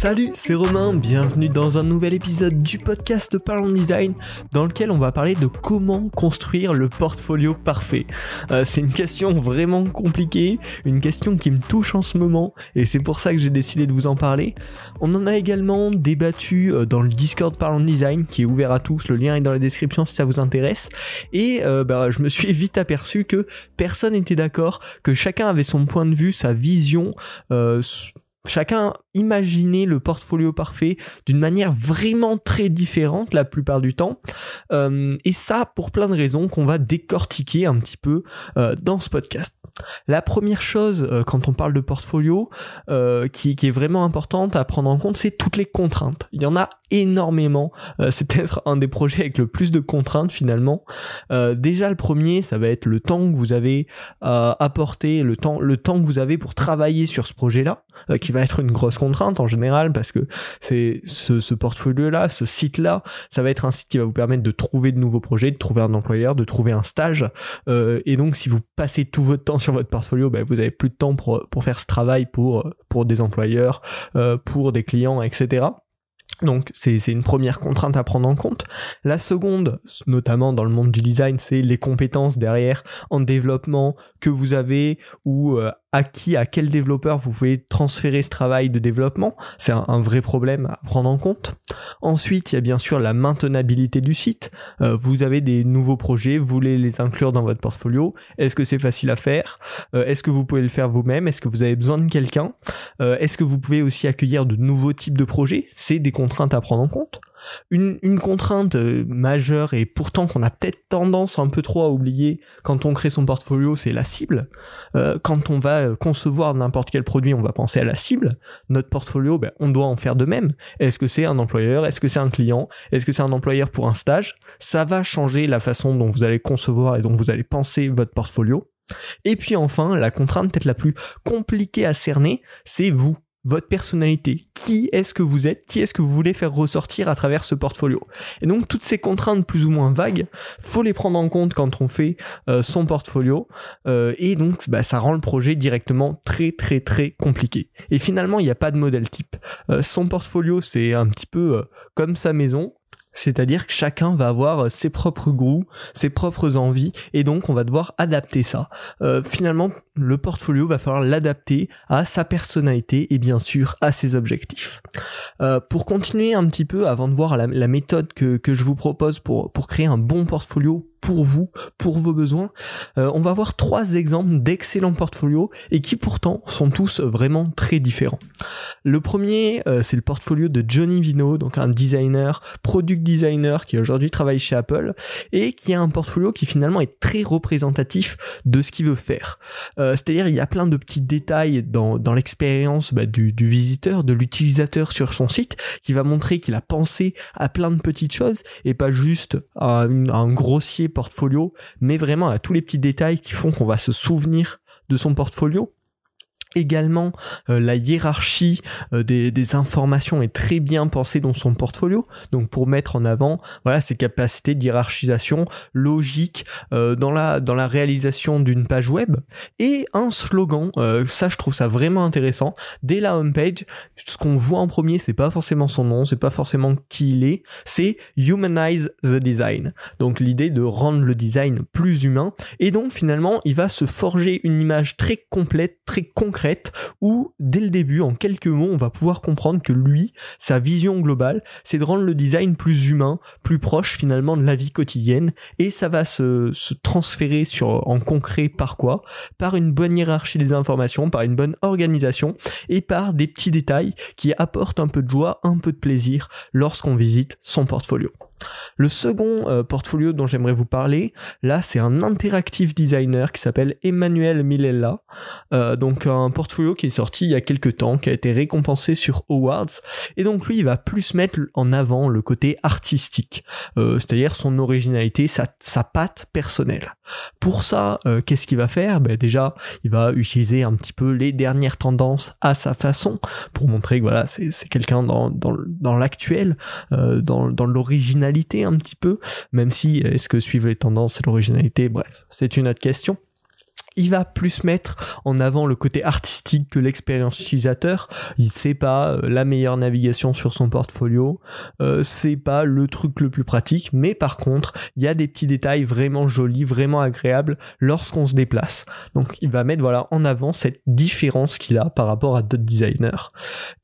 Salut, c'est Romain, bienvenue dans un nouvel épisode du podcast Parlons Design dans lequel on va parler de comment construire le portfolio parfait. Euh, c'est une question vraiment compliquée, une question qui me touche en ce moment et c'est pour ça que j'ai décidé de vous en parler. On en a également débattu euh, dans le Discord Parlons Design qui est ouvert à tous, le lien est dans la description si ça vous intéresse et euh, bah, je me suis vite aperçu que personne n'était d'accord, que chacun avait son point de vue, sa vision. Chacun imaginait le portfolio parfait d'une manière vraiment très différente la plupart du temps. Euh, et ça pour plein de raisons qu'on va décortiquer un petit peu euh, dans ce podcast. La première chose euh, quand on parle de portfolio qui, est vraiment importante à prendre en compte, c'est toutes les contraintes. Il y en a énormément. C'est peut-être un des projets avec le plus de contraintes finalement. Déjà le premier, ça va être le temps que vous avez apporté, le temps, le temps que vous avez pour travailler sur ce projet-là, va être une grosse contrainte en général parce que c'est ce, ce portfolio-là, ce site-là, ça va être un site qui va vous permettre de trouver de nouveaux projets, de trouver un employeur, de trouver un stage. Euh, et donc si vous passez tout votre temps sur votre portfolio, ben, vous avez plus de temps pour, pour faire ce travail pour, pour des employeurs, euh, pour des clients, etc. Donc c'est une première contrainte à prendre en compte. La seconde, notamment dans le monde du design, c'est les compétences derrière en développement que vous avez ou euh, à qui, à quel développeur vous pouvez transférer ce travail de développement. C'est un, vrai problème à prendre en compte. Ensuite, il y a bien sûr la maintenabilité du site. Euh, vous avez des nouveaux projets, vous voulez les inclure dans votre portfolio. Est-ce que c'est facile à faire? Euh, Est-ce que vous pouvez le faire vous-même? Est-ce que vous avez besoin de quelqu'un? Euh, Est-ce que vous pouvez aussi accueillir de nouveaux types de projets? C'est des contraintes à prendre en compte. Une, une contrainte euh, majeure et pourtant qu'on a peut-être tendance un peu trop à oublier quand on crée son portfolio, c'est la cible. Euh, quand on va euh, concevoir n'importe quel produit, on va penser à la cible. Notre portfolio, ben, on doit en faire de même. Est-ce que c'est un employeur? Est-ce que c'est un client? Est-ce que c'est un employeur pour un stage? Ça va changer la façon dont vous allez concevoir et dont vous allez penser votre portfolio. Et puis enfin, la contrainte peut-être la plus compliquée à cerner, c'est vous votre personnalité, qui est-ce que vous êtes, qui est-ce que vous voulez faire ressortir à travers ce portfolio? Et donc toutes ces contraintes plus ou moins vagues, faut les prendre en compte quand on fait euh, son portfolio, euh, et donc bah, ça rend le projet directement très très très compliqué. Et finalement, il n'y a pas de modèle type. Euh, son portfolio, c'est un petit peu euh, comme sa maison. C'est-à-dire que chacun va avoir euh, ses propres goûts, ses propres envies, et donc on va devoir adapter ça. Euh, finalement, le portfolio va falloir l'adapter à sa personnalité et bien sûr à ses objectifs. Euh, pour continuer un petit peu, avant de voir la, méthode que, que je vous propose pour, pour créer un bon portfolio pour vous, pour vos besoins, euh, on va voir trois exemples d'excellents portfolios et qui pourtant sont tous vraiment très différents. Le premier, euh, c'est le portfolio de Johnny Vino, donc un designer, product designer qui aujourd'hui travaille chez Apple et qui a un portfolio qui finalement est très représentatif de ce qu'il veut faire. Euh, C'est-à-dire il y a plein de petits détails dans, l'expérience bah, du, visiteur, de l'utilisateur sur son site qui va montrer qu'il a pensé à plein de petites choses et pas juste à, une- à un grossier portfolio, mais vraiment à tous les petits détails qui font qu'on va se souvenir de son portfolio. Également, euh, la hiérarchie euh, des, des informations est très bien pensée dans son portfolio. Donc pour mettre en avant, voilà, ses capacités de hiérarchisation logique euh, dans la dans la réalisation d'une page web et un slogan. euh, ça, je trouve ça vraiment intéressant. Dès la homepage, ce qu'on voit en premier, c'est pas forcément son nom, c'est pas forcément qui il est, c'est humanize the design. Donc l'idée de rendre le design plus humain et donc finalement, il va se forger une image très complète, très concrète où dès le début, en quelques mots, on va pouvoir comprendre que lui, sa vision globale, c'est de rendre le design plus humain, plus proche finalement de la vie quotidienne et ça va se, se transférer sur en concret par quoi? Par une bonne hiérarchie des informations, par une bonne organisation et par des petits détails qui apportent un peu de joie, un peu de plaisir lorsqu'on visite son portfolio. Le second euh, portfolio dont j'aimerais vous parler, là, c'est un interactive designer qui s'appelle Emmanuel Milella. Euh, donc un portfolio qui est sorti il y a quelques temps, qui a été récompensé sur Awards. Et donc lui, il va plus mettre en avant le côté artistique, euh, c'est-à-dire son originalité, sa, sa patte personnelle. Pour ça, qu'est-ce qu'il va faire? Ben Déjà, il va utiliser un petit peu les dernières tendances à sa façon pour montrer que voilà, c'est quelqu'un dans, l'actuel, dans, dans l'originalité un petit peu, même si est-ce que suivre les tendances et l'originalité, bref, c'est une autre question. Il va plus mettre en avant le côté artistique que l'expérience utilisateur. Il sait pas euh, la meilleure navigation sur son portfolio, euh, c'est pas le truc le plus pratique, mais par contre, il y a des petits détails vraiment jolis, vraiment agréables lorsqu'on se déplace. Donc il va mettre voilà en avant cette différence qu'il a par rapport à d'autres designers.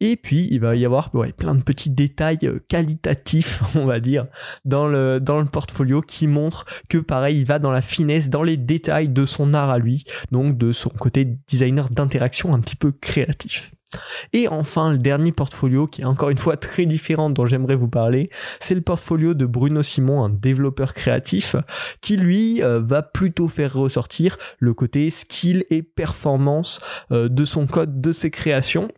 Et puis il va y avoir plein de petits détails euh, qualitatifs, on va dire, dans le dans le portfolio qui montrent que pareil, il va dans la finesse, dans les détails de son art à lui, donc de son côté designer d'interaction un petit peu créatif. Et enfin, le dernier portfolio qui est encore une fois très différent dont j'aimerais vous parler, c'est le portfolio de Bruno Simon, un développeur créatif, qui lui euh, va plutôt faire ressortir le côté skill et performance euh, de son code, de ses créations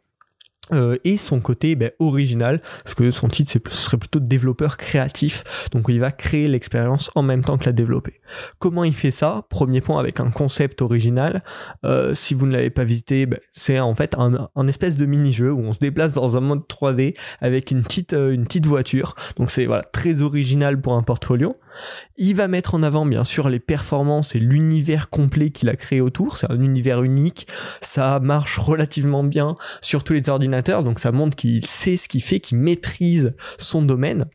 euh, et son côté ben, original, parce que son titre ce serait plutôt développeur créatif, donc il va créer l'expérience en même temps que la développer. Comment il fait ça? Premier point avec un concept original. Euh, si vous ne l'avez pas visité, ben, c'est en fait un, espèce de mini-jeu où on se déplace dans un mode 3D avec une petite, euh, une petite voiture. Donc c'est voilà très original pour un portfolio. Il va mettre en avant bien sûr les performances et l'univers complet qu'il a créé autour. C'est un univers unique. Ça marche relativement bien sur tous les ordinateurs. Donc ça montre qu'il sait ce qu'il fait, qu'il maîtrise son domaine.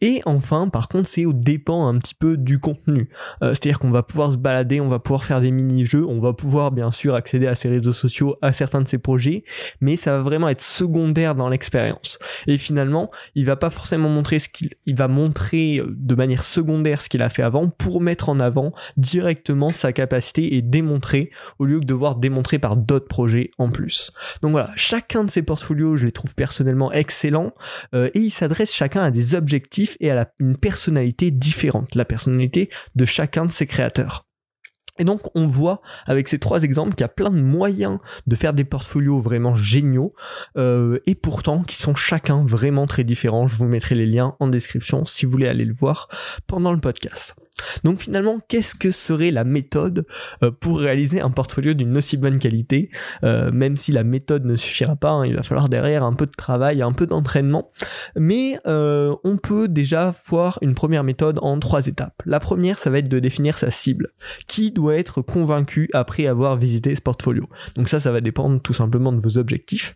Et enfin, par contre, c'est au dépend un petit peu du contenu. Euh, C'est-à-dire qu'on va pouvoir se balader, on va pouvoir faire des mini-jeux, on va pouvoir bien sûr accéder à ses réseaux sociaux, à certains de ses projets, mais ça va vraiment être secondaire dans l'expérience. Et finalement, il va pas forcément montrer ce qu'il il va montrer de manière secondaire ce qu'il a fait avant pour mettre en avant directement sa capacité et démontrer au lieu que de devoir démontrer par d'autres projets en plus. Donc voilà, chacun de ces portfolios, je les trouve personnellement excellents euh, et ils s'adressent chacun à des objectifs et à la, une personnalité différente, la personnalité de chacun de ces créateurs. Et donc on voit avec ces trois exemples qu'il y a plein de moyens de faire des portfolios vraiment géniaux euh, et pourtant qui sont chacun vraiment très différents. Je vous mettrai les liens en description si vous voulez aller le voir pendant le podcast. Donc finalement, qu'est-ce que serait la méthode euh, pour réaliser un portfolio d'une aussi bonne qualité euh, Même si la méthode ne suffira pas, hein, il va falloir derrière un peu de travail, un peu d'entraînement. Mais euh, on peut déjà voir une première méthode en trois étapes. La première, ça va être de définir sa cible. Qui doit être convaincu après avoir visité ce portfolio? Donc ça, ça va dépendre tout simplement de vos objectifs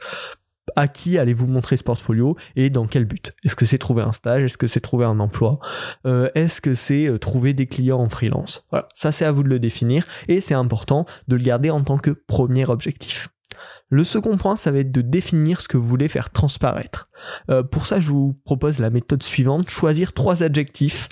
à qui allez-vous montrer ce portfolio et dans quel but? Est-ce que c'est trouver un stage? Est-ce que c'est trouver un emploi? Euh, Est-ce que c'est euh, trouver des clients en freelance? Voilà, ça c'est à vous de le définir et c'est important de le garder en tant que premier objectif. Le second point, ça va être de définir ce que vous voulez faire transparaître. Euh, pour ça, je vous propose la méthode suivante, choisir trois adjectifs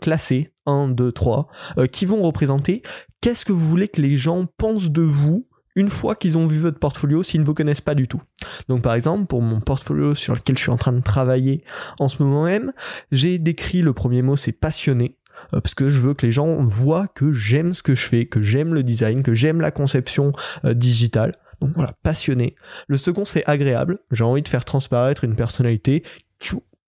classés, 1, 2, 3, qui vont représenter qu'est-ce que vous voulez que les gens pensent de vous une fois qu'ils ont vu votre portfolio s'ils ne vous connaissent pas du tout. Donc par exemple, pour mon portfolio sur lequel je suis en train de travailler en ce moment même, j'ai décrit le premier mot c'est passionné euh, parce que je veux que les gens voient que j'aime ce que je fais, que j'aime le design, que j'aime la conception euh, digitale. Donc voilà, passionné. Le second, c'est agréable. J'ai envie de faire transparaître une personnalité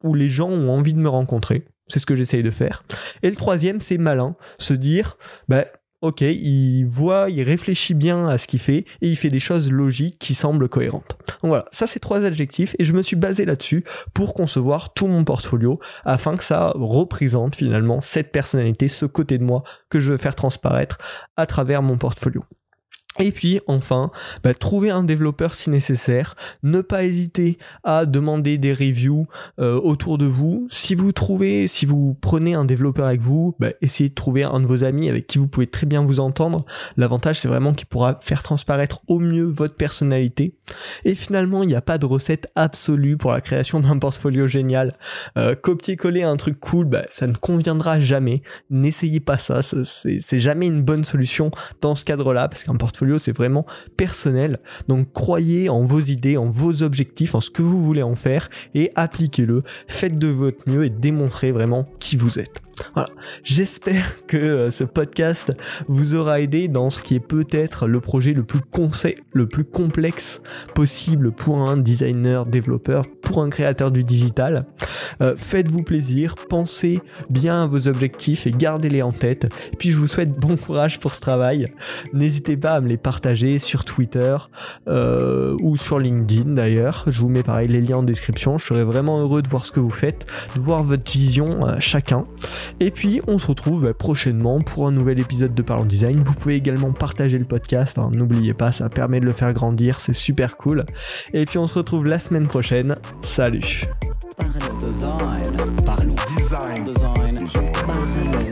où les gens ont envie de me rencontrer. C'est ce que j'essaye de faire. Et le troisième, c'est malin. Se dire, bah, ok, il voit, il réfléchit bien à ce qu'il fait et il fait des choses logiques qui semblent cohérentes. Donc voilà, ça c'est trois adjectifs et je me suis basé là-dessus pour concevoir tout mon portfolio afin que ça représente finalement cette personnalité, ce côté de moi que je veux faire transparaître à travers mon portfolio. Et puis enfin, bah, trouver un développeur si nécessaire, ne pas hésiter à demander des reviews euh, autour de vous. Si vous trouvez, si vous prenez un développeur avec vous, bah, essayez de trouver un de vos amis avec qui vous pouvez très bien vous entendre. L'avantage c'est vraiment qu'il pourra faire transparaître au mieux votre personnalité. Et finalement, il n'y a pas de recette absolue pour la création d'un portfolio génial. Euh, Copier-coller un truc cool, bah, ça ne conviendra jamais. N'essayez pas ça, c'est jamais une bonne solution dans ce cadre-là parce qu'un portfolio c'est vraiment personnel. Donc croyez en vos idées, en vos objectifs, en ce que vous voulez en faire et appliquez-le. Faites de votre mieux et démontrez vraiment qui vous êtes. J'espère que euh, ce podcast vous aura aidé dans ce qui est peut-être le projet le plus le plus complexe possible pour un designer, développeur, pour un créateur du digital. Euh, faites-vous plaisir, pensez bien à vos objectifs et gardez-les en tête. Et puis je vous souhaite bon courage pour ce travail. N'hésitez pas à me les partager sur Twitter euh, ou sur LinkedIn d'ailleurs. Je vous mets pareil les liens en description. Je serais vraiment heureux de voir ce que vous faites, de voir votre vision chacun. Puis on se retrouve bah, prochainement pour un nouvel épisode de Parlons Design. Vous pouvez également partager le podcast, hein, n'oubliez pas, ça permet de le faire grandir, c'est super cool. Et puis on se retrouve la semaine prochaine. Salut Design. Parlons Design. design. Design.